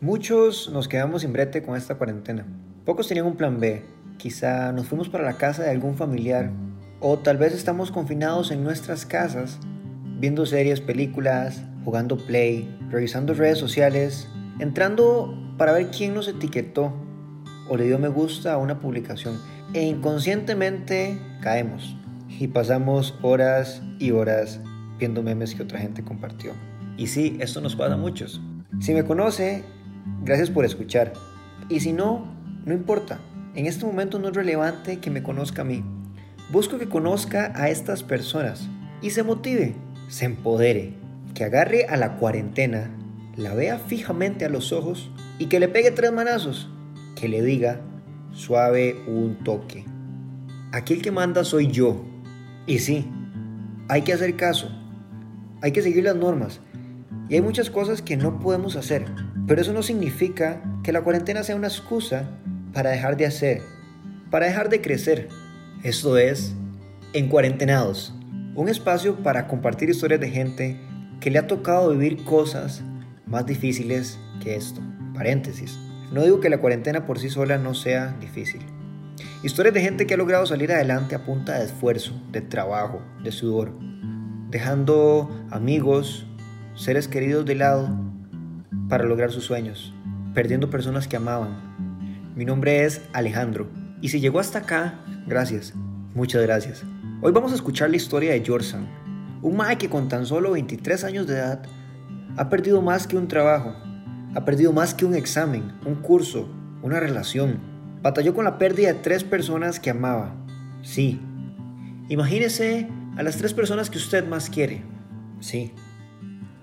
Muchos nos quedamos sin brete con esta cuarentena. Pocos tenían un plan B. Quizá nos fuimos para la casa de algún familiar. O tal vez estamos confinados en nuestras casas, viendo series, películas, jugando play, revisando redes sociales, entrando para ver quién nos etiquetó o le dio me gusta a una publicación. E inconscientemente caemos y pasamos horas y horas viendo memes que otra gente compartió. Y sí, esto nos pasa a muchos. Si me conoce, gracias por escuchar. Y si no, no importa. En este momento no es relevante que me conozca a mí. Busco que conozca a estas personas y se motive, se empodere, que agarre a la cuarentena, la vea fijamente a los ojos y que le pegue tres manazos, que le diga suave un toque. Aquí el que manda soy yo. Y sí, hay que hacer caso, hay que seguir las normas. Y hay muchas cosas que no podemos hacer, pero eso no significa que la cuarentena sea una excusa para dejar de hacer, para dejar de crecer. Esto es En Cuarentenados, un espacio para compartir historias de gente que le ha tocado vivir cosas más difíciles que esto. Paréntesis. No digo que la cuarentena por sí sola no sea difícil. Historias de gente que ha logrado salir adelante a punta de esfuerzo, de trabajo, de sudor, dejando amigos, seres queridos de lado para lograr sus sueños, perdiendo personas que amaban. Mi nombre es Alejandro y si llegó hasta acá, gracias, muchas gracias. Hoy vamos a escuchar la historia de Jorsan, un mae que con tan solo 23 años de edad ha perdido más que un trabajo, ha perdido más que un examen, un curso, una relación. Batalló con la pérdida de tres personas que amaba. Sí. Imagínese a las tres personas que usted más quiere. Sí.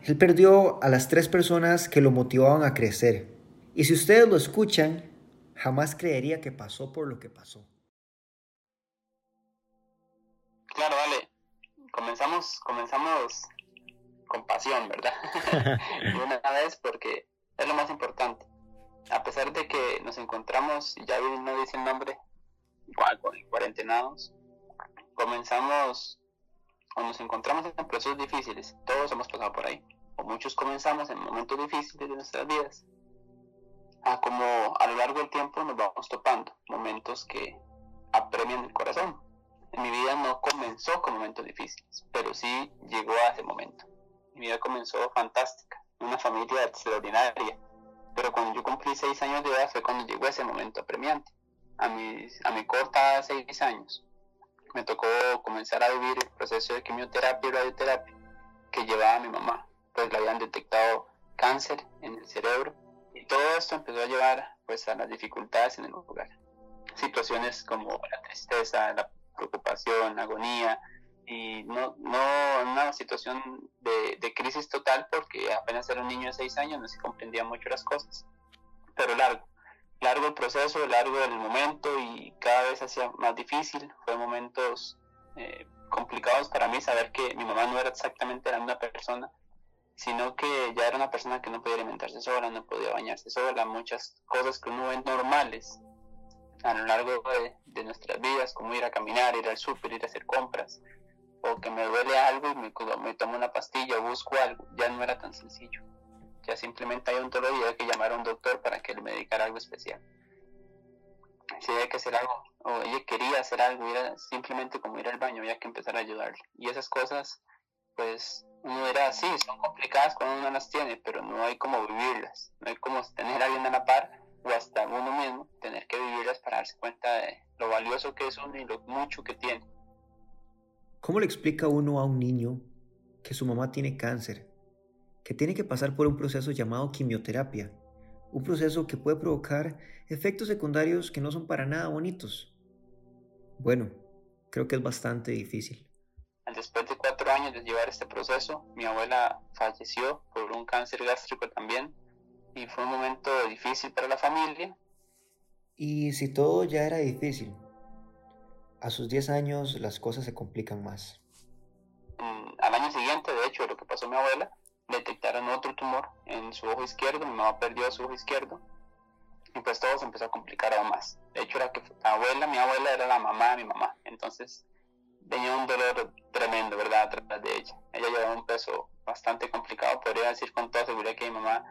Él perdió a las tres personas que lo motivaban a crecer. Y si ustedes lo escuchan, jamás creería que pasó por lo que pasó. Claro, vale. Comenzamos, comenzamos con pasión, ¿verdad? y una vez porque es lo más importante. A pesar de que nos encontramos, ya no dice el nombre, igual, cuarentenados, comenzamos o nos encontramos en procesos difíciles, todos hemos pasado por ahí, o muchos comenzamos en momentos difíciles de nuestras vidas, a como a lo largo del tiempo nos vamos topando momentos que apremian el corazón. En mi vida no comenzó con momentos difíciles, pero sí llegó a ese momento. Mi vida comenzó fantástica, una familia extraordinaria, pero cuando yo cumplí seis años de edad fue cuando llegó ese momento apremiante. A, mis, a mi corta seis años, me tocó comenzar a vivir el proceso de quimioterapia y radioterapia que llevaba mi mamá, pues le habían detectado cáncer en el cerebro y todo esto empezó a llevar pues a las dificultades en el hogar. Situaciones como la tristeza, la preocupación, la agonía y no, no una situación de, de crisis total porque apenas era un niño de seis años, no se comprendía mucho las cosas, pero largo largo el proceso, largo el momento y cada vez hacía más difícil. Fue momentos eh, complicados para mí saber que mi mamá no era exactamente la misma persona, sino que ya era una persona que no podía alimentarse sola, no podía bañarse sola, muchas cosas que uno ve normales a lo largo de, nuestras vidas, como ir a caminar, ir al súper, ir a hacer compras, o que me duele algo y me, me tomo una pastilla o busco algo, ya no era tan sencillo ya simplemente hay hay que llamar a un doctor para que le medicara algo especial. Si había que hacer algo, o ella quería hacer algo, era simplemente como ir al baño, había que empezar a ayudarle. Y esas cosas, pues, uno era así, son complicadas cuando uno las tiene, pero no hay como vivirlas, no hay como tener a alguien a la par o hasta uno mismo tener que vivirlas para darse cuenta de lo valioso que es uno y lo mucho que tiene. ¿Cómo le explica uno a un niño que su mamá tiene cáncer que tiene que pasar por un proceso llamado quimioterapia, un proceso que puede provocar efectos secundarios que no son para nada bonitos. Bueno, creo que es bastante difícil. Después de cuatro años de llevar este proceso, mi abuela falleció por un cáncer gástrico también y fue un momento difícil para la familia. Y si todo ya era difícil, a sus 10 años las cosas se complican más. Mm, al año siguiente, de hecho, lo que pasó a mi abuela, detectaron otro tumor en su ojo izquierdo, mi mamá perdió su ojo izquierdo y pues todo se empezó a complicar aún más. De hecho era que la abuela, mi abuela era la mamá de mi mamá, entonces tenía un dolor tremendo, ¿verdad? Atrás de ella. Ella llevaba un peso bastante complicado. Podría decir con toda seguridad que mi mamá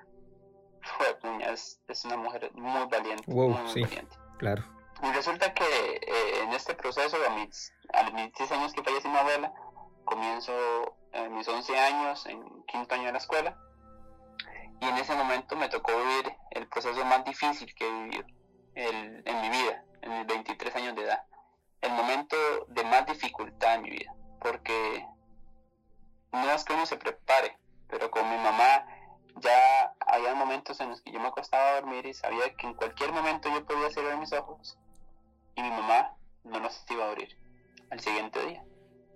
fue, es, es una mujer muy valiente. muy, valiente. Claro. Y resulta que eh, en este proceso, a mis, a mis 10 años que falleció mi abuela, comienzo mis 11 años, en quinto año de la escuela, y en ese momento me tocó vivir el proceso más difícil que he vivido en mi vida, en mis 23 años de edad. El momento de más dificultad en mi vida, porque no es que uno se prepare, pero con mi mamá ya había momentos en los que yo me acostaba a dormir y sabía que en cualquier momento yo podía cerrar mis ojos y mi mamá no los iba a abrir al siguiente día.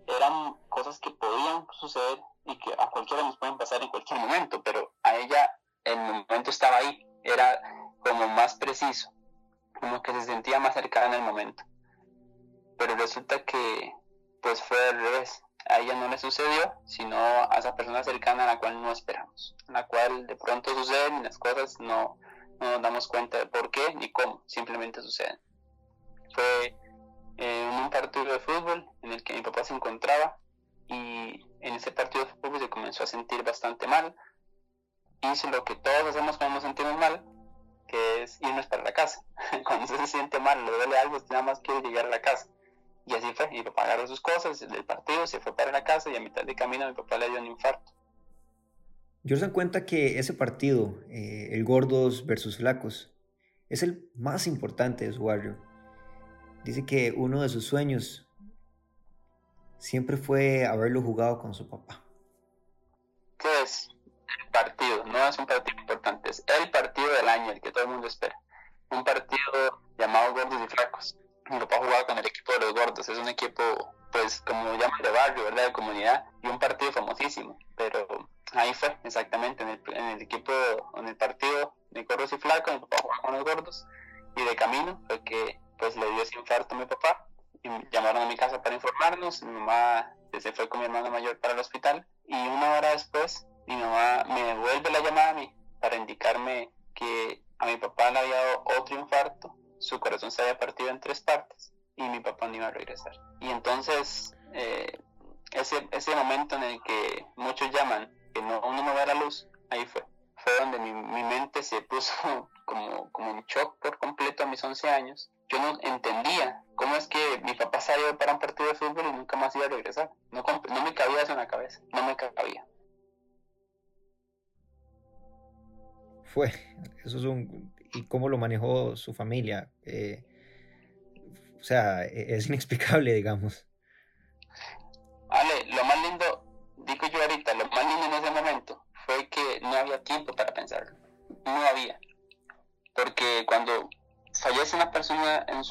Eran cosas que podían suceder y que a cualquiera nos pueden pasar en cualquier momento, pero a ella el momento estaba ahí, era como más preciso, como que se sentía más cercana en el momento. Pero resulta que pues fue al revés, a ella no le sucedió, sino a esa persona cercana a la cual no esperamos, a la cual de pronto suceden y las cosas no, no nos damos cuenta de por qué ni cómo, simplemente suceden fue en un partido de fútbol en el que mi papá se encontraba y en ese partido de fútbol se comenzó a sentir bastante mal. Hizo lo que todos hacemos cuando nos sentimos mal, que es irnos para la casa. cuando se siente mal, le duele algo, nada más quiere llegar a la casa. Y así fue, y papá agarró sus cosas del partido, se fue para la casa y a mitad de camino mi papá le dio un infarto. Yo se cuenta que ese partido, eh, el gordos versus flacos, es el más importante de su barrio Dice que uno de sus sueños siempre fue haberlo jugado con su papá. ¿Qué es? El partido, no es un partido importante, es el partido del año, el que todo el mundo espera. Un partido llamado Gordos y Flacos. Mi papá jugaba con el equipo de los Gordos, es un equipo, pues, como llaman de barrio, ¿verdad? De comunidad, y un partido famosísimo. Pero ahí fue, exactamente, en el, en el equipo, en el partido de Gordos y Flacos, mi papá jugaba con los Gordos, y de camino fue que pues le dio ese infarto a mi papá llamaron a mi casa para informarnos. Mi mamá se fue con mi hermano mayor para el hospital y una hora después mi mamá me devuelve la llamada a mí para indicarme que a mi papá le había dado otro infarto, su corazón se había partido en tres partes y mi papá no iba a regresar. Y entonces eh, ese, ese momento en el que muchos llaman que no, uno no ve la luz, ahí fue. Fue donde mi, mi mente se puso como, como en shock por completo a mis 11 años yo no entendía cómo es que mi papá salió para un partido de fútbol y nunca más iba a regresar. No, no me cabía eso en la cabeza, no me cabía. Fue, eso es un... ¿Y cómo lo manejó su familia? Eh, o sea, e, es inexplicable, digamos.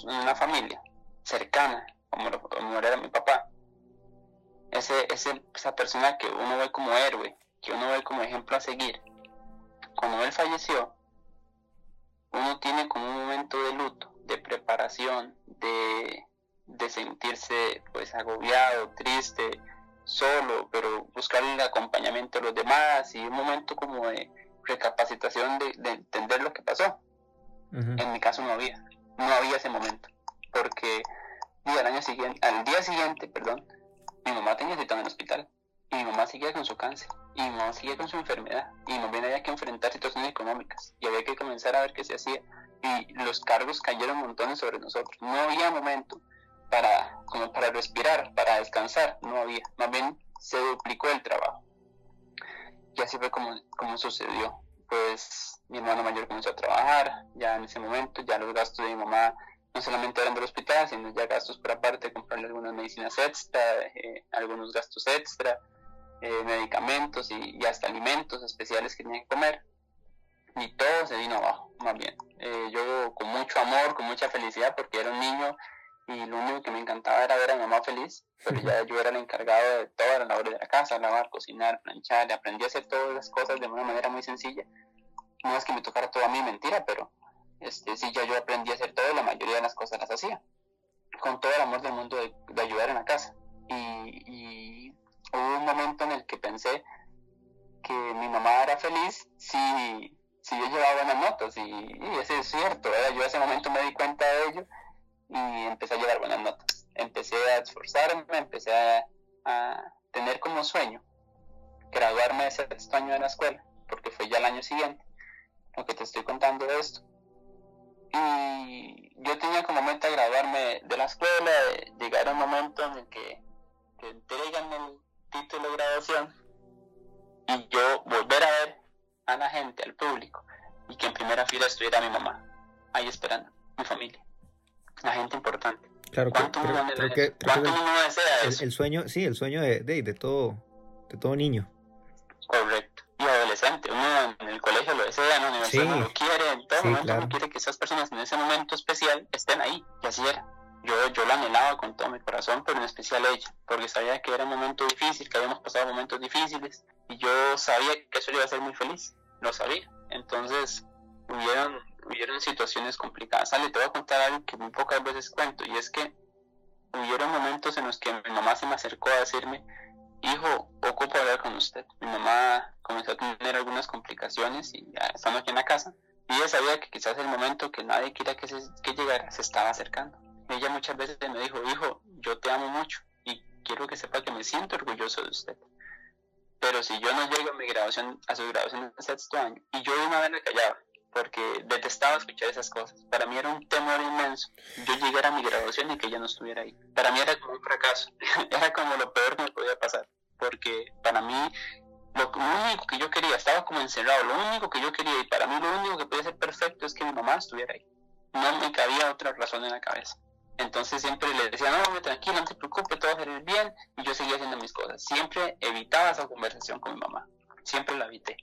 Una familia cercana, como, era mi papá, ese, esa persona que uno ve como héroe, que uno ve como ejemplo a seguir, cuando él falleció, uno tiene como un momento de luto, de preparación, de, de sentirse pues agobiado, triste, solo, pero buscar el acompañamiento de los demás y un momento como de recapacitación de, de entender lo que pasó. En mi caso no había, no había ese momento, porque al año siguiente, al día siguiente, perdón, mi mamá tenía cita en el hospital y mi mamá seguía con su cáncer y mi mamá seguía con su enfermedad y más bien había que enfrentar situaciones económicas y había que comenzar a ver qué se hacía y los cargos cayeron montones sobre nosotros. No había momento para como para respirar, para descansar, no había. Más bien se duplicó el trabajo. Y así fue como, como sucedió. Pues mi hermano mayor comenzó a trabajar, ya en ese momento, ya los gastos de mi mamá no solamente eran del hospital, sino ya gastos por aparte, comprarle algunas medicinas extra, eh, algunos gastos extra, eh, medicamentos y, hasta alimentos especiales que tenía que comer. Y todo se vino abajo, más bien. Eh, yo con mucho amor, con mucha felicidad, porque era un niño y lo único que me encantaba era ver a mi mamá feliz, pero ya yo era el encargado de toda la labor de la casa, lavar, cocinar, planchar, aprendí a hacer todas las cosas de una manera muy sencilla no es que me tocara todo a mí mentira, pero este, sí, ya yo aprendí a hacer todo y la mayoría de las cosas las hacía. Con todo el amor del mundo de, ayudar en la casa. Y, hubo un momento en el que pensé que mi mamá era feliz si, si yo llevaba buenas notas. Y, y eso es cierto, yo en ese momento me di cuenta de ello y empecé a llevar buenas notas. Empecé a esforzarme, empecé a, tener como sueño graduarme de sexto año de la escuela, porque fue ya el año siguiente, lo que te estoy contando de esto. Y yo tenía como meta graduarme de la escuela, llegar a un momento en el que te entregan el título de graduación y yo volver a ver a la gente, al público, y que en primera fila estuviera mi mamá, ahí esperando, mi familia, la gente importante. Claro, ¿Cuánto creo, uno creo desea- que, creo cuánto que uno desea el, eso? el sueño, sí, el sueño de, de, de todo, de todo niño. Correcto. Y adolescente, uno en el colegio lo desea, en la universidad Sí. no lo quiere, en todo Sí, momento claro. uno quiere que esas personas en ese momento especial estén ahí. Y así era. Yo, yo la anhelaba con todo mi corazón, pero en especial ella, porque sabía que era un momento difícil, que habíamos pasado momentos difíciles, y yo sabía que eso le iba a hacer muy feliz, lo sabía. Entonces, hubieron, hubieron situaciones complicadas. Ale, te voy a contar algo que muy pocas veces cuento, y es que hubieron momentos en los que mi mamá se me acercó a decirme, hijo, ocupo hablar con usted. Mi mamá comenzó a tener algunas complicaciones y ya estando aquí en la casa. Y ella sabía que quizás el momento que nadie quería que, llegara se estaba acercando. Ella muchas veces me dijo, hijo, yo te amo mucho y quiero que sepa que me siento orgulloso de usted. Pero si yo no llego a mi graduación, a su graduación de sexto año, y yo de una vez la callaba, porque detestaba escuchar esas cosas. Para mí era un temor inmenso. Yo llegar a mi graduación y que ella no estuviera ahí. Para mí era como un fracaso. era como lo peor que me podía pasar. Porque para mí, lo, único que yo quería, estaba como encerrado. Lo único que yo quería, y para mí lo único que podía ser perfecto es que mi mamá estuviera ahí. No me cabía otra razón en la cabeza. Entonces siempre le decía, no, hombre, tranquilo, no te preocupes, todo va a salir bien. Y yo seguía haciendo mis cosas. Siempre evitaba esa conversación con mi mamá. Siempre la evité.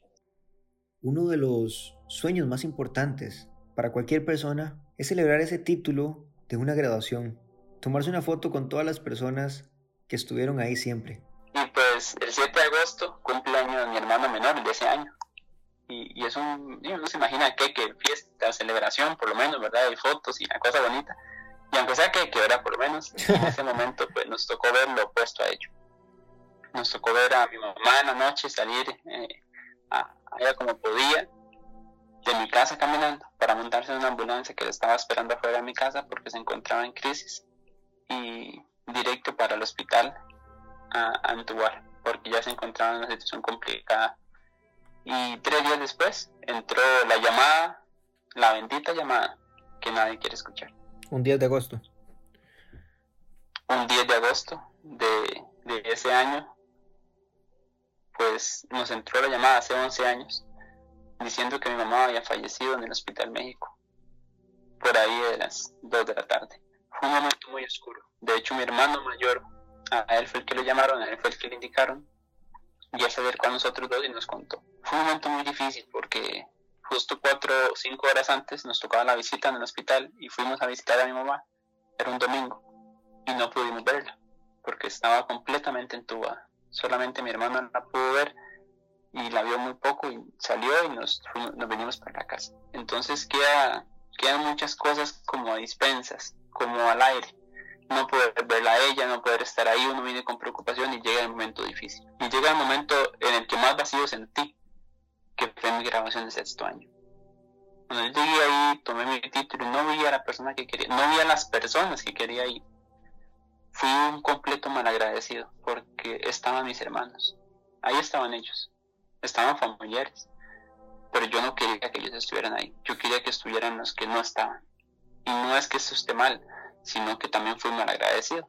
Uno de los sueños más importantes para cualquier persona es celebrar ese título de una graduación, tomarse una foto con todas las personas que estuvieron ahí siempre. Y pues el 7 de agosto cumple año de mi hermano menor, de ese año. Y, y es un, y uno se imagina que, que fiesta, celebración, por lo menos, ¿verdad? Hay fotos y una cosa bonita. Y aunque sea que, que ¿verdad? Por lo menos en ese momento pues nos tocó ver lo opuesto a ello. Nos tocó ver a mi mamá en la noche salir eh, a, a ella como podía de mi casa caminando para montarse en una ambulancia que la estaba esperando afuera de mi casa porque se encontraba en crisis. Y directo para el hospital a, a entubar porque ya se encontraba en una situación complicada. Y tres días después entró la llamada la bendita llamada que nadie quiere escuchar. Un 10 de agosto. un 10 de agosto de, de ese año pues nos entró la llamada hace 11 años diciendo que mi mamá había fallecido en el Hospital México, por ahí de las 2 de la tarde. Fue un momento muy oscuro. De hecho, mi hermano mayor, a él fue el que lo llamaron, a él fue el que le indicaron, y él se acercó a nosotros dos y nos contó. Fue un momento muy difícil porque justo cuatro o cinco horas antes nos tocaba la visita en el hospital y fuimos a visitar a mi mamá. Era un domingo y no pudimos verla porque estaba completamente entubada. Solamente mi hermano la pudo ver y la vio muy poco y salió y nos, nos venimos para la casa. Entonces queda, quedan muchas cosas como dispensas, como al aire. No poder verla a ella, no poder estar ahí, uno viene con preocupación y llega el momento difícil. Y llega el momento en el que más vacío sentí, que fue mi grabación de sexto año. Cuando yo llegué ahí, tomé mi título y no vi a la persona que quería, no vi a las personas que quería ir. Fui un completo malagradecido porque estaban mis hermanos. Ahí estaban ellos estaban familiares, pero yo no quería que ellos estuvieran ahí, yo quería que estuvieran los que no estaban. Y no es que eso esté mal, sino que también fui mal agradecido.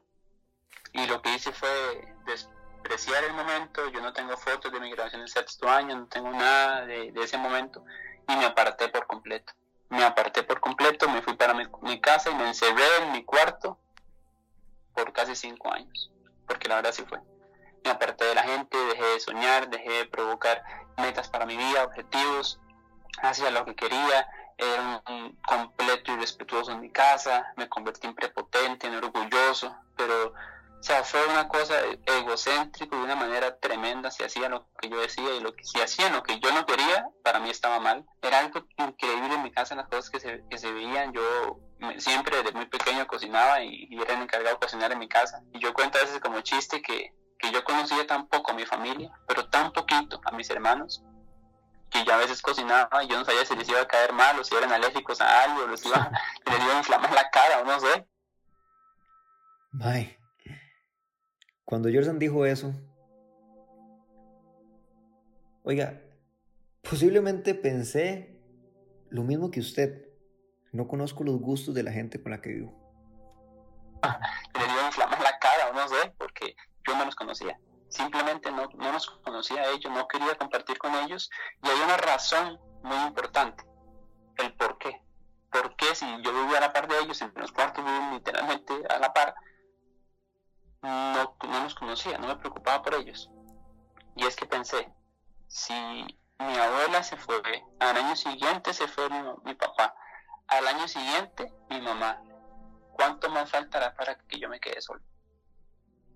Y lo que hice fue despreciar el momento, yo no tengo fotos de mi grabación de sexto año, no tengo nada de, de ese momento, y me aparté por completo. Me aparté por completo, me fui para mi, mi casa y me encerré en mi cuarto por casi cinco años, porque la verdad sí fue me aparté de la gente, dejé de soñar, dejé de provocar metas para mi vida, objetivos, hacía lo que quería, era un, un completo irrespetuoso en mi casa, me convertí en prepotente, en orgulloso, pero, o sea, fue una cosa egocéntrica de una manera tremenda, si hacía lo que yo decía y lo que si hacían lo que yo no quería, para mí estaba mal. Era algo increíble en mi casa, las cosas que se, que se veían, yo me- siempre desde muy pequeño cocinaba y, y era el encargado de cocinar en mi casa. Y yo cuento a veces como chiste que, que yo conocía tan poco a mi familia, pero tan poquito a mis hermanos, que yo a veces cocinaba y yo no sabía si les iba a caer mal o si eran alérgicos a algo, les iba, les iba a inflamar la cara o no sé. Mae. Cuando Jordan dijo eso, Oiga, posiblemente pensé lo mismo que usted. No conozco los gustos de la gente con la que vivo. Le dio inflamar la cara, o no sé, porque yo no los Simplemente no, no los conocía a ellos, no quería compartir con ellos. Y hay una razón muy importante, el por qué. ¿Por qué si yo vivía a la par de ellos, en los cuartos vivían literalmente a la par, no, no los conocía, no me preocupaba por ellos? Y es que pensé, si mi abuela se fue, al año siguiente se fue mi, papá, al año siguiente mi mamá, ¿cuánto más faltará para que yo me quede solo?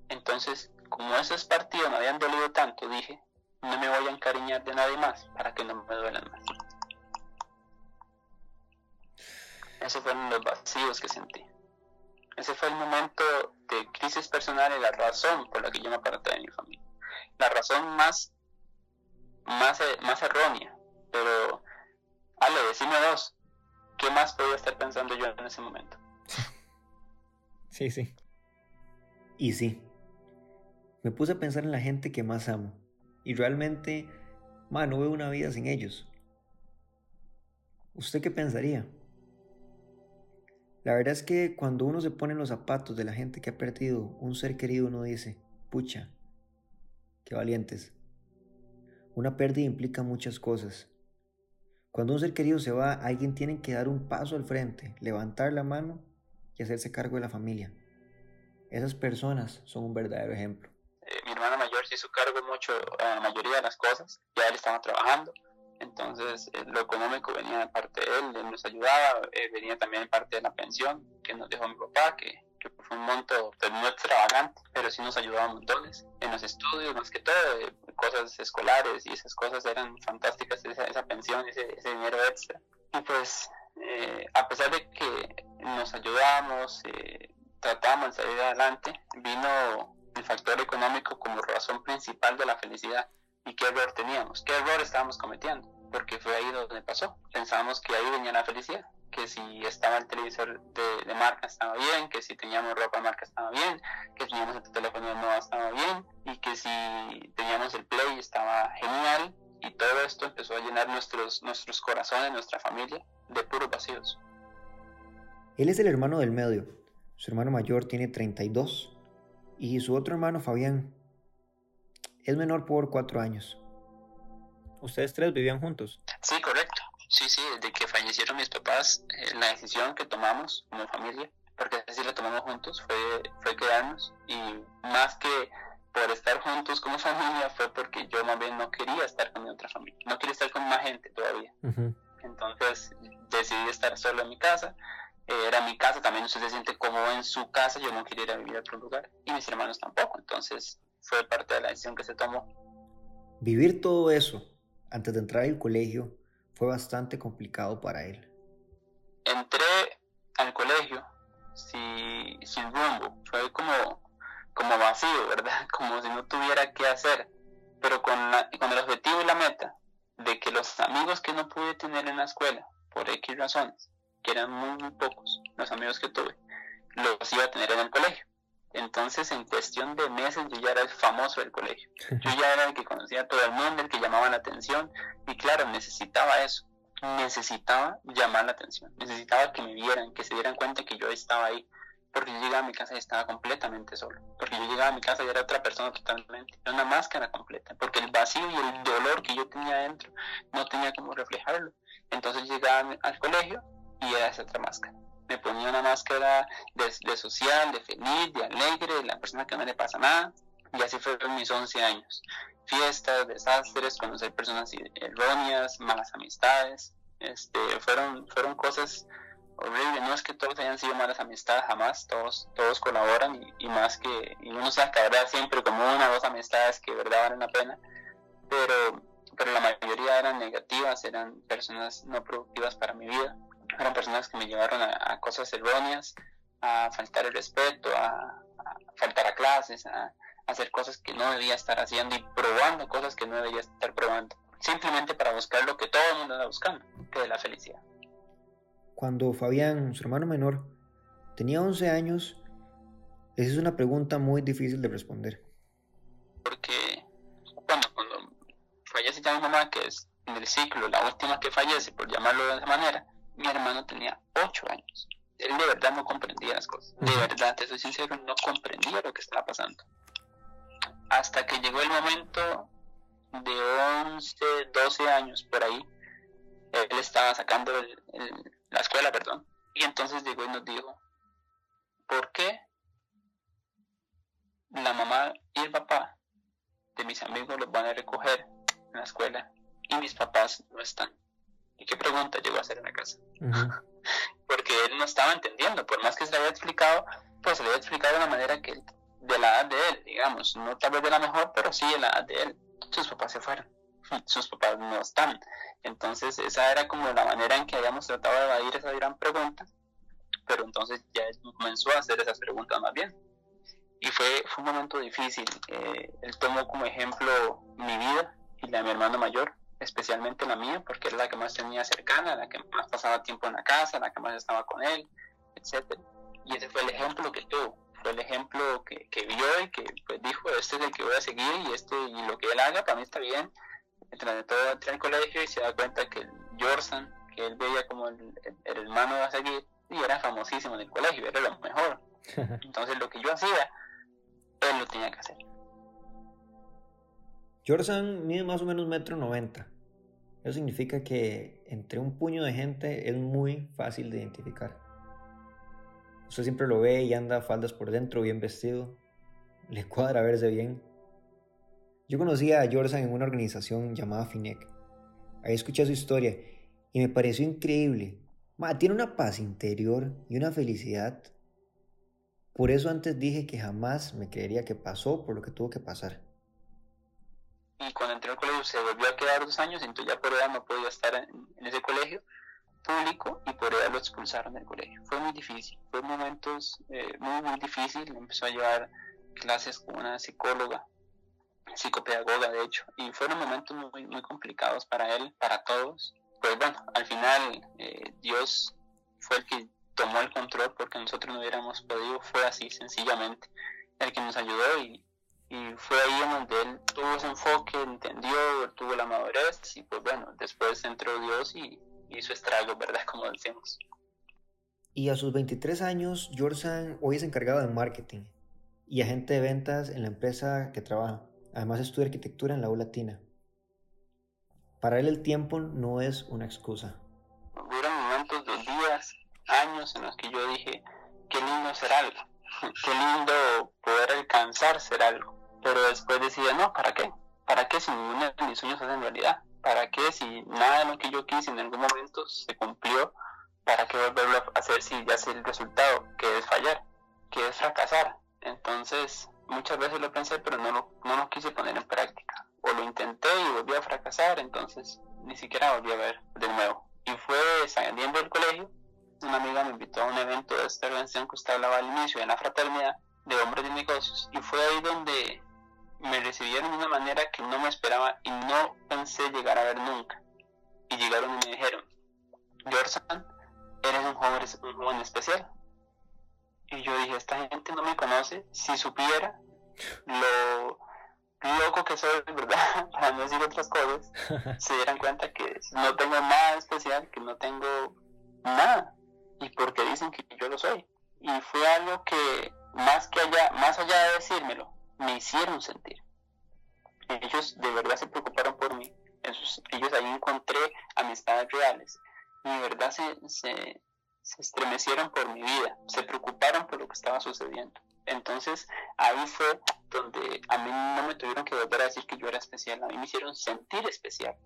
Entonces, como esos partidos me habían dolido tanto, dije, no me voy a encariñar de nadie más para que no me duelan más. Esos fueron los vacíos que sentí. Ese fue el momento de crisis personal y la razón por la que yo me aparté de mi familia. La razón más, más, más errónea. Pero, Ale, decime dos. ¿Qué más podía estar pensando yo en ese momento? Sí, sí. Y sí. Me puse a pensar en la gente que más amo. Y realmente, man, no veo una vida sin ellos. ¿Usted qué pensaría? La verdad es que cuando uno se pone en los zapatos de la gente que ha perdido un ser querido, uno dice, pucha, qué valientes. Una pérdida implica muchas cosas. Cuando un ser querido se va, alguien tiene que dar un paso al frente, levantar la mano y hacerse cargo de la familia. Esas personas son un verdadero ejemplo. Eh, hermana mayor se hizo cargo mucho a la mayoría de las cosas, ya él estaba trabajando entonces, eh, lo económico venía de parte de él, él nos ayudaba, eh, venía también de parte de la pensión que nos dejó mi papá, que, fue un monto pues, no extravagante, pero sí nos ayudaba montones en los estudios, más que todo, eh, cosas escolares y esas cosas eran fantásticas, esa, esa pensión, ese, ese, dinero extra. Y pues, a pesar de que nos ayudábamos, tratábamos de salir adelante, vino el factor económico como razón principal de la felicidad y qué error teníamos, qué error estábamos cometiendo, porque fue ahí donde pasó. Pensábamos que ahí venía la felicidad, que si estaba el televisor de, marca estaba bien, que si teníamos ropa de marca estaba bien, que si teníamos el teléfono nuevo estaba bien, y que si teníamos el play estaba genial, y todo esto empezó a llenar nuestros, nuestros corazones, nuestra familia, de puros vacíos. Él es el hermano del medio. Su hermano mayor tiene 32 y su otro hermano Fabián es menor por cuatro años. ¿Ustedes tres vivían juntos? Sí, correcto. Sí, sí, desde que fallecieron mis papás, eh, la decisión que tomamos como familia, porque así la tomamos juntos, fue, fue quedarnos y más que por estar juntos como familia fue porque yo más bien no quería estar con mi otra familia, no quería estar con más gente todavía. Entonces decidí estar solo en mi casa, era mi casa, también usted se siente cómodo en su casa, yo no quería ir a vivir a otro lugar y mis hermanos tampoco, entonces fue parte de la decisión que se tomó. Vivir todo eso antes de entrar al colegio fue bastante complicado para él. Entré al colegio sin, sin rumbo, fue como, como vacío, ¿verdad? Como si no tuviera qué hacer, pero con, con el objetivo y la meta de que los amigos que no pude tener en la escuela, por X razones, que eran muy, muy pocos los amigos que tuve, los iba a tener en el colegio. Entonces, en cuestión de meses, yo ya era el famoso del colegio. Yo ya era el que conocía a todo el mundo, el que llamaba la atención. Y claro, necesitaba eso. Necesitaba llamar la atención. Necesitaba que me vieran, que se dieran cuenta que yo estaba ahí. Porque yo llegaba a mi casa y estaba completamente solo. Porque yo llegaba a mi casa y era otra persona totalmente. Era una máscara completa. Porque el vacío y el dolor que yo tenía adentro no tenía cómo reflejarlo. Entonces llegaba al colegio y era esa otra máscara me ponía una máscara de, social, de feliz, de alegre, de la persona que no le pasa nada. Y así fueron mis 11 años. Fiestas, desastres, conocer personas erróneas, malas amistades. Este, fueron, fueron cosas horribles. No es que todos hayan sido malas amistades, jamás. Todos, todos colaboran y, más que y uno se acabará siempre como una o dos amistades que de verdad valen la pena. Pero, pero la mayoría eran negativas, eran personas no productivas para mi vida eran personas que me llevaron a, cosas erróneas, a faltar el respeto, a, faltar a clases, a, hacer cosas que no debía estar haciendo y probando cosas que no debía estar probando, simplemente para buscar lo que todo el mundo anda buscando, que es la felicidad. Cuando Fabián, su hermano menor, tenía 11 años, esa es una pregunta muy difícil de responder. Porque cuando, cuando fallece ya mi mamá, que es en el ciclo la última que fallece, por llamarlo de esa manera, mi hermano tenía 8 años. Él de verdad no comprendía las cosas. De verdad, te soy sincero, no comprendía lo que estaba pasando. Hasta que llegó el momento de 11, 12 años por ahí, él estaba sacando la escuela, perdón, y entonces llegó y nos dijo, ¿por qué la mamá y el papá de mis amigos los van a recoger en la escuela y mis papás no están? ¿Y qué pregunta llegó a hacer en la casa? Porque él no estaba entendiendo, por más que se le había explicado, pues se le había explicado de una manera que de la edad de él, digamos, no tal vez de la mejor, pero sí de la edad de él. Sus papás se fueron, sus papás no están. Entonces esa era como la manera en que habíamos tratado de evadir esa gran pregunta, pero entonces ya él comenzó a hacer esas preguntas más bien. Y fue, fue un momento difícil. Eh, él tomó como ejemplo mi vida y la de mi hermano mayor, especialmente la mía, porque era la que más tenía cercana, la que más pasaba tiempo en la casa, la que más estaba con él, etc. Y ese fue el ejemplo que tuvo, fue el ejemplo que, que vio y que pues, dijo, este es el que voy a seguir y, este, y lo que él haga para mí está bien. Entra de todo entra al colegio y se da cuenta que el Jorsan, que él veía como el, el, hermano a seguir, y era famosísimo en el colegio, era lo mejor. Entonces lo que yo hacía, él lo tenía que hacer. Jorsan mide más o menos metro noventa. Eso significa que entre un puño de gente es muy fácil de identificar. Usted siempre lo ve y anda faldas por dentro, bien vestido. Le cuadra verse bien. Yo conocí a Jorsan en una organización llamada FINEC. Ahí escuché su historia y me pareció increíble. tiene una paz interior y una felicidad. Por eso antes dije que jamás me creería que pasó por lo que tuvo que pasar y cuando entré al colegio se volvió a quedar dos años, entonces ya por edad no podía estar en, ese colegio público y por edad lo expulsaron del colegio. Fue muy difícil, fue momentos eh, muy, muy difícil. Empezó a llevar clases con una psicóloga, psicopedagoga de hecho, y fueron momentos muy, muy complicados para él, para todos. Pues bueno, al final eh, Dios fue el que tomó el control porque nosotros no hubiéramos podido, fue así sencillamente el que nos ayudó y, y fue ahí en donde él tuvo ese enfoque, entendió, tuvo la madurez y pues bueno, después entró Dios y hizo estrago, ¿verdad? Como decimos. Y a sus 23 años, Jorsan hoy es encargado de marketing y agente de ventas en la empresa que trabaja. Además estudia arquitectura en la U Latina. Para él el tiempo no es una excusa. Hubieron momentos de días, años en los que yo dije, qué lindo ser algo, qué lindo poder alcanzar ser algo pero después decía, no, ¿para qué? ¿Para qué si ninguno de mis sueños se realidad? ¿Para qué si nada de lo que yo quise en algún momento se cumplió? ¿Para qué volverlo a hacer si ya sé el resultado? Que es fallar, que es fracasar. Entonces, muchas veces lo pensé, pero no lo, no lo quise poner en práctica. O lo intenté y volví a fracasar, entonces ni siquiera volví a ver de nuevo. Y fue saliendo del colegio, una amiga me invitó a un evento de esta organización que usted hablaba al inicio, de la fraternidad de hombres de negocios, y fue ahí donde me recibieron de una manera que no me esperaba y no pensé llegar a ver nunca. Y llegaron y me dijeron, Jorsan, eres un joven, un joven especial. Y yo dije, esta gente no me conoce, si supiera lo loco que soy, ¿verdad? Para no decir otras cosas, se dieran cuenta que no tengo nada especial, que no tengo nada. Y porque dicen que yo lo soy. Y fue algo que más que allá, más allá de decírmelo, me hicieron sentir. Ellos de verdad se preocuparon por mí. ellos ahí encontré amistades reales. De verdad se, se, estremecieron por mi vida. Se preocuparon por lo que estaba sucediendo. Entonces ahí fue donde a mí no me tuvieron que volver a decir que yo era especial. A mí me hicieron sentir especial.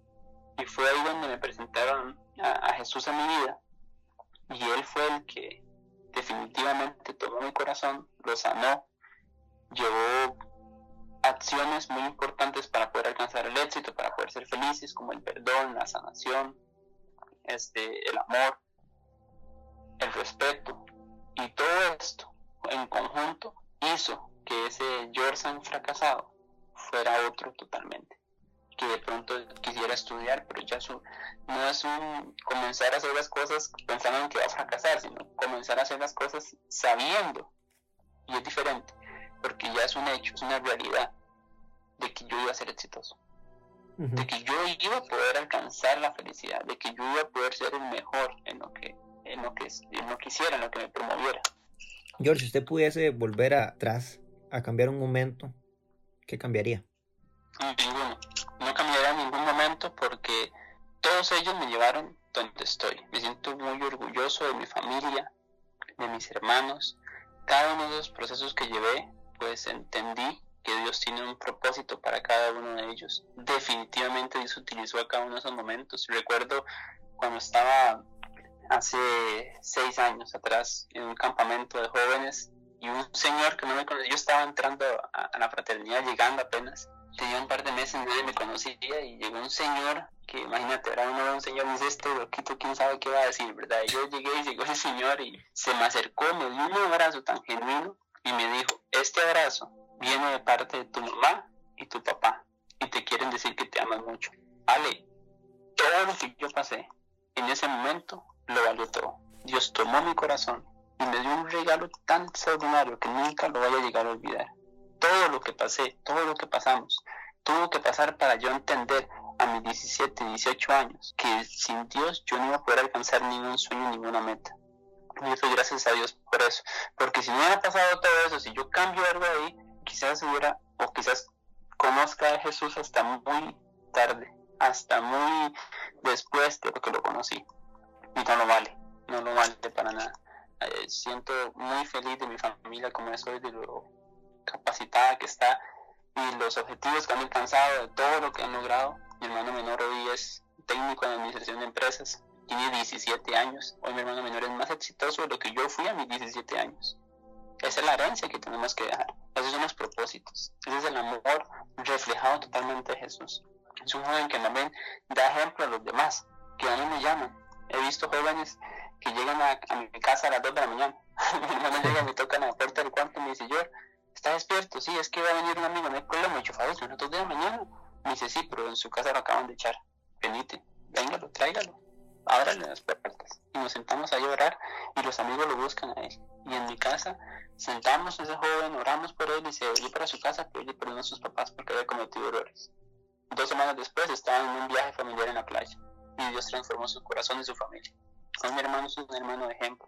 Y fue ahí donde me presentaron a Jesús en mi vida. Y Él fue el que definitivamente tomó mi corazón, lo sanó llevó acciones muy importantes para poder alcanzar el éxito, para poder ser felices, como el perdón, la sanación, este, el amor, el respeto. Y todo esto en conjunto hizo que ese Jorsan fracasado fuera otro totalmente. Que de pronto quisiera estudiar, pero ya su, no es un comenzar a hacer las cosas pensando en que va a fracasar, sino comenzar a hacer las cosas sabiendo. Y es diferente porque ya es un hecho, es una realidad de que yo iba a ser exitoso. de que yo iba a poder alcanzar la felicidad, de que yo iba a poder ser el mejor en lo que, en lo que, en lo que hiciera, en lo que me promoviera. George, si usted pudiese volver atrás a cambiar un momento, ¿qué cambiaría? Ninguno. No cambiaría ningún momento porque todos ellos me llevaron donde estoy. Me siento muy orgulloso de mi familia, de mis hermanos. Cada uno de los procesos que llevé, pues entendí que Dios tiene un propósito para cada uno de ellos. Definitivamente Dios utilizó a cada uno de esos momentos. Recuerdo cuando estaba hace seis años atrás en un campamento de jóvenes y un señor que no me conocía, yo estaba entrando a, la fraternidad, llegando apenas, tenía un par de meses, nadie me conocía y llegó un señor que imagínate, era uno de un señor, dice este loquito, quién sabe qué va a decir, ¿verdad? Y yo llegué y llegó ese señor y se me acercó, me dio un abrazo tan genuino y me dijo, este abrazo viene de parte de tu mamá y tu papá y te quieren decir que te aman mucho. Ale, todo lo que yo pasé en ese momento lo valió todo. Dios tomó mi corazón y me dio un regalo tan extraordinario que nunca lo voy a llegar a olvidar. Todo lo que pasé, todo lo que pasamos, tuvo que pasar para yo entender a mis 17, 18 años que sin Dios yo no iba a poder alcanzar ningún sueño, ninguna meta. Gracias a Dios por eso. Porque si no hubiera pasado todo eso, si yo cambio algo ahí, quizás hubiera, o quizás conozca a Jesús hasta muy tarde, hasta muy después de lo que lo conocí y no lo vale, no lo vale para nada. Eh, siento muy feliz de mi familia como soy, de lo capacitada que está y los objetivos que han alcanzado, de todo lo que han logrado. Mi hermano menor hoy es técnico en administración de empresas, tiene 17 años. Hoy mi hermano menor es más exitoso de lo que yo fui a mis 17 años. Esa es la herencia que tenemos que dejar. Esos son los propósitos. Ese es el amor reflejado totalmente de Jesús. Es un joven que también da ejemplo a los demás, que a mí me llaman he visto jóvenes que llegan a, mi casa a las 2 de la mañana. mi hermano llega, me tocan a la puerta del cuarto y me dice, yo, ¿está despierto? Sí, es que va a venir un amigo, no hay problema. Y yo, Fabio, son las 2 de la mañana. Me dice, sí, pero en su casa lo acaban de echar. Venite, véngalo, tráigalo. Ábrale las puertas. Y nos sentamos a llorar y los amigos lo buscan a él. Y en mi casa sentamos a ese joven, oramos por él y se volvió para su casa, pedirle perdón a sus papás porque había cometido errores. Dos semanas después estaba en un viaje familiar en la playa y Dios transformó su corazón y su familia. Hoy mi hermano es un hermano de ejemplo.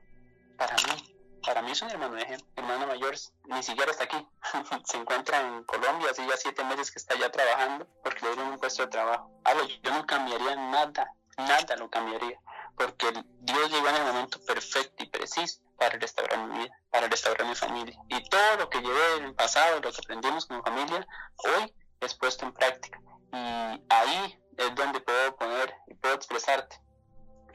Para mí, para mí es un hermano de ejemplo. Mi hermano mayor ni siquiera está aquí. Se encuentra en Colombia, hace ya siete meses que está ya trabajando porque le dieron un puesto de trabajo. Algo, yo no cambiaría nada, nada lo cambiaría. Porque Dios llegó en el momento perfecto y preciso para restaurar mi vida, para restaurar mi familia. Y todo lo que llevé en el pasado, lo que aprendimos como familia, hoy es puesto en práctica. Y ahí es donde puedo poner y puedo expresarte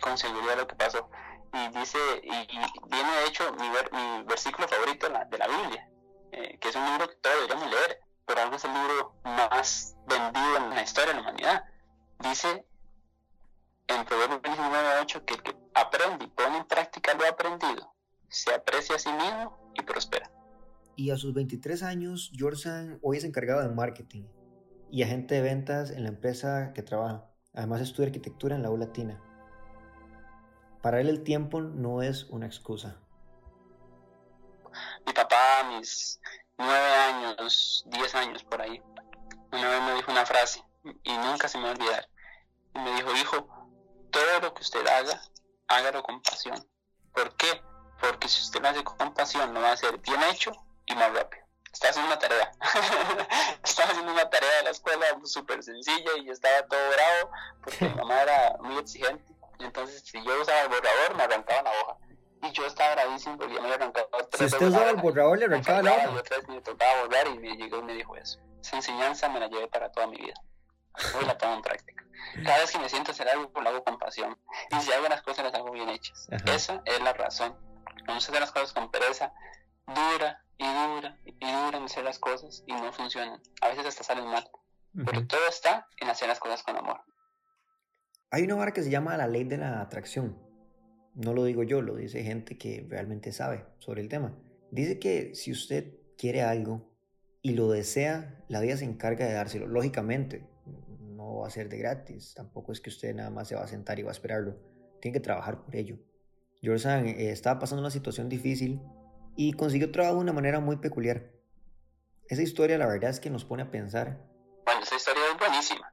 con seguridad lo que pasó. Y dice, y, viene hecho mi, mi versículo favorito de la, Biblia, eh, que es un libro que todos deberíamos leer, pero algo es el libro más vendido en la historia de la humanidad. Dice en Proverbios 19.8 que el que aprende y pone en práctica lo aprendido, se aprecia a sí mismo y prospera. Y a sus 23 años, Jorsan hoy es encargado de marketing y agente de ventas en la empresa que trabaja. Además estudia arquitectura en la U Latina. Para él el tiempo no es una excusa. Mi papá a mis nueve años, diez años por ahí, una vez me dijo una frase y nunca se me va a olvidar. Y me dijo, hijo, todo lo que usted haga, hágalo con pasión. ¿Por qué? Porque si usted lo hace con pasión, lo va a hacer bien hecho y más rápido estaba haciendo una tarea. estaba haciendo una tarea de la escuela súper sencilla y estaba todo bravo porque mi mamá era muy exigente. Y entonces, si yo usaba el borrador, me arrancaba la hoja. Y yo estaba bravísimo porque ya me arrancaba tres Si usted usaba el borrador, le arrancaba la hoja. Y otra vez me tocaba borrar y me llegó y me dijo eso. Esa enseñanza me la llevé para toda mi vida. Hoy la pongo en práctica. Cada vez que me siento hacer algo, lo hago con pasión. Y si hago las cosas, las hago bien hechas. Esa es la razón. Vamos a hacer las cosas con pereza, dura y dura y dura en hacer las cosas y no funcionan. A veces hasta salen mal. Pero todo está en hacer las cosas con amor. Hay una vara que se llama la ley de la atracción. No lo digo yo, lo dice gente que realmente sabe sobre el tema. Dice que si usted quiere algo y lo desea, la vida se encarga de dárselo. Lógicamente, no va a ser de gratis. Tampoco es que usted nada más se va a sentar y va a esperarlo. Tiene que trabajar por ello. George eh, estaba pasando una situación difícil y consiguió trabajo de una manera muy peculiar. Esa historia la verdad es que nos pone a pensar. Bueno, esa historia es buenísima.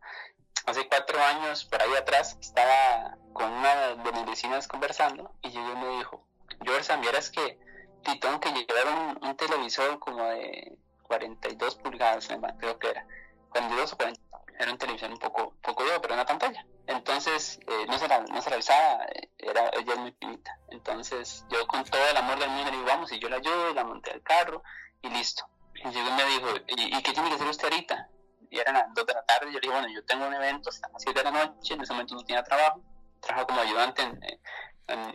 hace cuatro años, por ahí atrás, estaba con una de mis vecinas conversando y y me dijo, George, vieras que Titón que llevaron un, televisor como de 42 pulgadas, creo que era, 42 o 40, era un televisor un poco, poco viejo, pero una pantalla. Entonces, eh, no, se la, no se la avisaba, era, ella es muy finita. Entonces, yo con todo el amor del mundo le digo, vamos, y yo la ayudo, la monté al carro y listo. Y llegó y me dijo, ¿y, qué tiene que hacer usted ahorita? Y eran las 2 de la tarde, yo le dije, bueno, yo tengo un evento hasta las 7 de la noche, en ese momento no tenía trabajo, trabajo como ayudante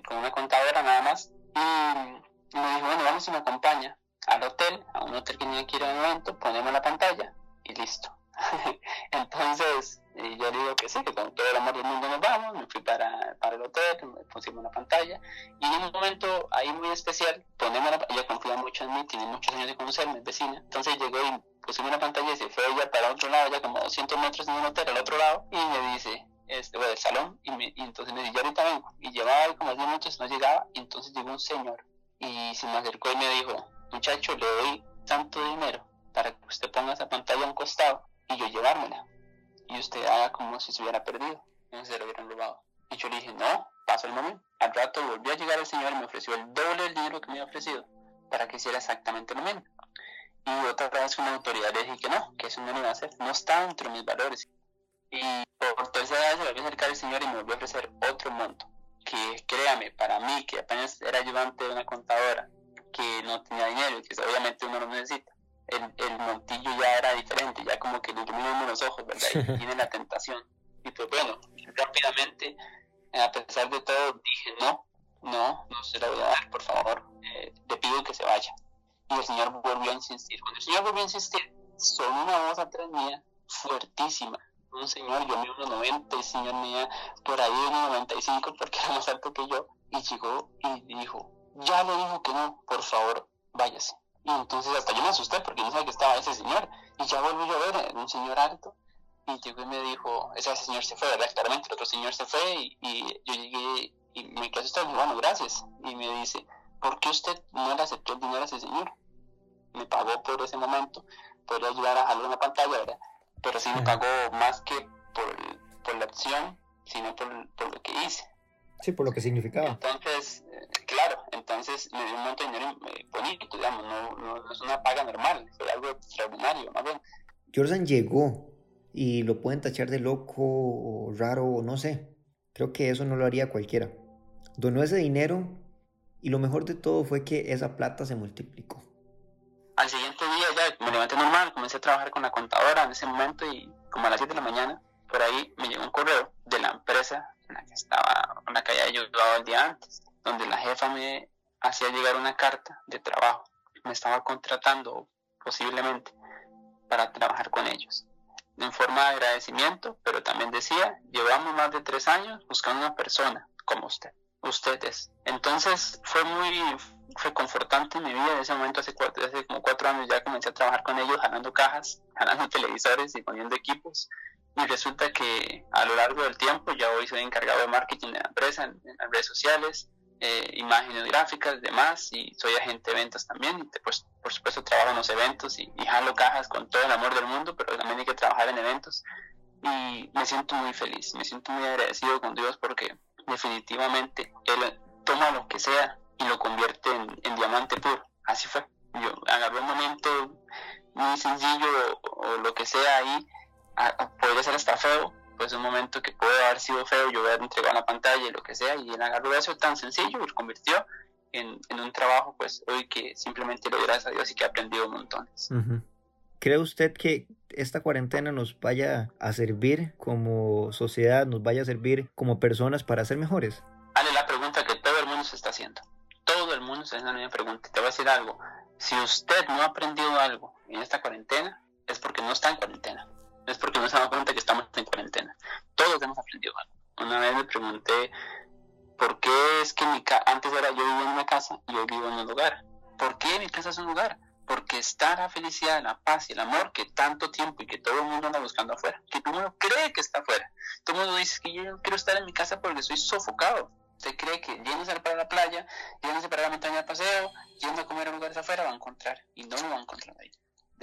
con una contadora nada más. Y me dijo, bueno, vamos y me acompaña al hotel, a un hotel que tenía que ir a un evento, ponemos la pantalla y listo. Entonces, yo digo que sí, que con todo el amor del mundo nos vamos, me fui para, para el hotel, me pusimos una pantalla y en un momento ahí muy especial, ponemos la, ella confía mucho en mí, tiene muchos años de conocerme, es vecina, entonces llegó y pusimos una pantalla y se fue ella para otro lado, ya como 200 metros en un hotel al otro lado y me dice, este, bueno, del salón y, me, y entonces me dice, yo ahorita vengo y llevaba como 10 minutos, no llegaba y entonces llegó un señor y se me acercó y me dijo, muchacho, le doy tanto dinero para que usted ponga esa pantalla a un costado y yo llevármela. Y usted haga como si se hubiera perdido, no se lo hubieran robado. Y yo le dije, no, paso el momento. Al rato volvió a llegar el señor y me ofreció el doble del dinero que me había ofrecido para que hiciera exactamente lo mismo. Y otra vez una autoridad le dije que no, que eso no lo iba a hacer, no está entre mis valores. Y por tercera vez volvió a acercar el señor y me volvió a ofrecer otro monto. Que créame, para mí, que apenas era ayudante de una contadora, que no tenía dinero que obviamente uno lo necesita, el, el, montillo ya era diferente, ya como que le iluminó los ojos, ¿verdad? Y tiene la tentación. Y pues bueno, rápidamente, a pesar de todo, dije, no, no, no se la voy a dar, por favor, eh, le pido que se vaya. Y el Señor volvió a insistir. Cuando el Señor volvió a insistir, son una voz atrás mía fuertísima. Un señor, yo mido 1,90 y el señor mía por ahí 1,95 porque era más alto que yo. Y llegó y dijo, ya le dijo que no, por favor, váyase. Y entonces hasta yo me asusté porque no sabía que estaba ese señor. Y ya volví yo a ver, un señor alto. Y llegó y me dijo, ese señor se fue, ¿verdad? Claramente el otro señor se fue y, yo llegué y me quedé asustado y bueno, gracias. Y me dice, ¿por qué usted no le aceptó el dinero a ese señor? Me pagó por ese momento, podría ayudar a jalar una pantalla, ¿verdad? Pero sí me pagó más que por, por la acción, sino por, por lo que hice. Sí, por lo que significaba. Entonces, claro, entonces me dio un montón de dinero eh, bonito, digamos, no, no, es una paga normal, fue algo extraordinario, más bien. Jordan llegó y lo pueden tachar de loco o raro o no sé. Creo que eso no lo haría cualquiera. Donó ese dinero y lo mejor de todo fue que esa plata se multiplicó. Al siguiente día ya me levanté normal, comencé a trabajar con la contadora en ese momento y como a las 7 de la mañana, por ahí me llegó un correo de la empresa en la que estaba, en la que había ayudado el día antes, donde la jefa me hacía llegar una carta de trabajo. Me estaba contratando posiblemente para trabajar con ellos. En forma de agradecimiento, pero también decía, llevamos más de tres años buscando una persona como usted, ustedes. Entonces fue muy, fue confortante en mi vida en ese momento, hace, cuatro, como cuatro años ya comencé a trabajar con ellos, jalando cajas, jalando televisores y poniendo equipos y resulta que a lo largo del tiempo ya hoy soy encargado de marketing de la empresa en, las redes sociales, eh, imágenes gráficas, demás, y soy agente de ventas también. Y pues, por supuesto, trabajo en los eventos y, jalo cajas con todo el amor del mundo, pero también hay que trabajar en eventos. Y me siento muy feliz, me siento muy agradecido con Dios porque definitivamente Él toma lo que sea y lo convierte en, en diamante puro. Así fue. Yo agarré un momento muy sencillo o lo que sea ahí podría ser hasta feo, pues un momento que puede haber sido feo, yo haber entregado la pantalla y lo que sea, y él agarró eso tan sencillo y lo convirtió en, en, un trabajo, pues hoy que simplemente lo gracias a Dios y que he aprendido montones. ¿Cree usted que esta cuarentena nos vaya a servir como sociedad, nos vaya a servir como personas para ser mejores? Dale la pregunta que todo el mundo se está haciendo. Todo el mundo se está haciendo la misma pregunta. Te voy a decir algo. Si usted no ha aprendido algo en esta cuarentena, es porque no está en cuarentena es porque nos damos cuenta que estamos en cuarentena. Todos hemos aprendido algo. Una vez me pregunté por qué es que mi antes era yo vivía en una casa y hoy vivo en un lugar. ¿Por qué mi casa es un lugar? Porque está la felicidad, la paz y el amor que tanto tiempo y que todo el mundo anda buscando afuera, que todo el mundo cree que está afuera. Todo el mundo dice que yo quiero estar en mi casa porque soy sofocado. Usted cree que yéndose para la playa, yéndose para la montaña de paseo, yendo a comer a lugares afuera, va a encontrar. Y no lo va a encontrar ahí.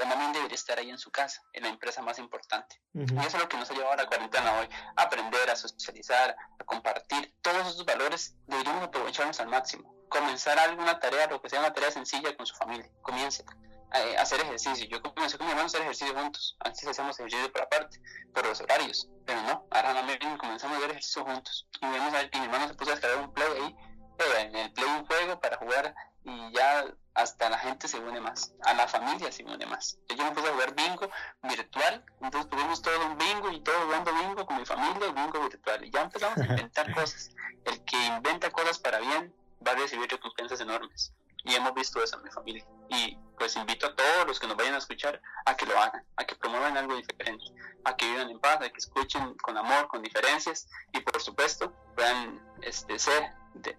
También debería estar ahí en su casa, en la empresa más importante. Y eso es lo que nos ha llevado a la cuarentena hoy, a aprender, a socializar, a compartir. Todos esos valores deberíamos aprovecharnos al máximo. Comenzar alguna tarea, lo que sea una tarea sencilla con su familia. Comience a hacer ejercicio. Yo comencé con mi hermano a hacer ejercicio juntos. Antes hacíamos ejercicio por aparte, por los horarios. Pero no, ahora también comenzamos a hacer ejercicio juntos. Y vemos a que mi hermano se puso a descargar un play ahí, pero en el play un juego para jugar y ya hasta la gente se une más, a la familia se une más. Yo me puse a jugar bingo virtual, entonces tuvimos todo un bingo y todo jugando bingo con mi familia, bingo virtual, y ya empezamos a inventar cosas. El que inventa cosas para bien va a recibir recompensas enormes. Y hemos visto eso en mi familia. Y pues invito a todos los que nos vayan a escuchar a que lo hagan, a que promuevan algo diferente, a que vivan en paz, a que escuchen con amor, con diferencias y por supuesto puedan este, ser de,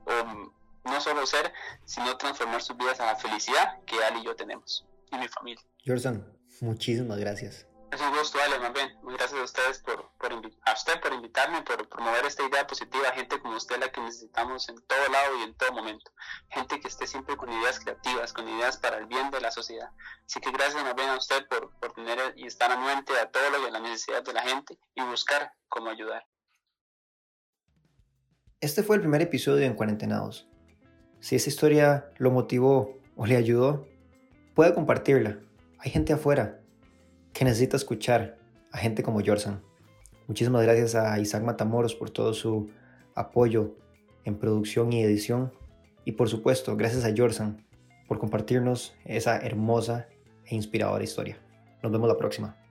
no solo ser, sino transformar sus vidas a la felicidad que Ali y yo tenemos y mi familia. Jordan, muchísimas gracias. Es un gusto, Ale, más bien. Muy gracias a ustedes por, por a usted por invitarme, por promover esta idea positiva, gente como usted la que necesitamos en todo lado y en todo momento. Gente que esté siempre con ideas creativas, con ideas para el bien de la sociedad. Así que gracias más bien a usted por, por tener y estar anuente a todo lo que la necesidad de la gente y buscar cómo ayudar. Este fue el primer episodio en Cuarentenados. Si esa historia lo motivó o le ayudó, puede compartirla. Hay gente afuera que necesita escuchar a gente como Jorsan. Muchísimas gracias a Isaac Matamoros por todo su apoyo en producción y edición. Y por supuesto, gracias a Jorsan por compartirnos esa hermosa e inspiradora historia. Nos vemos la próxima.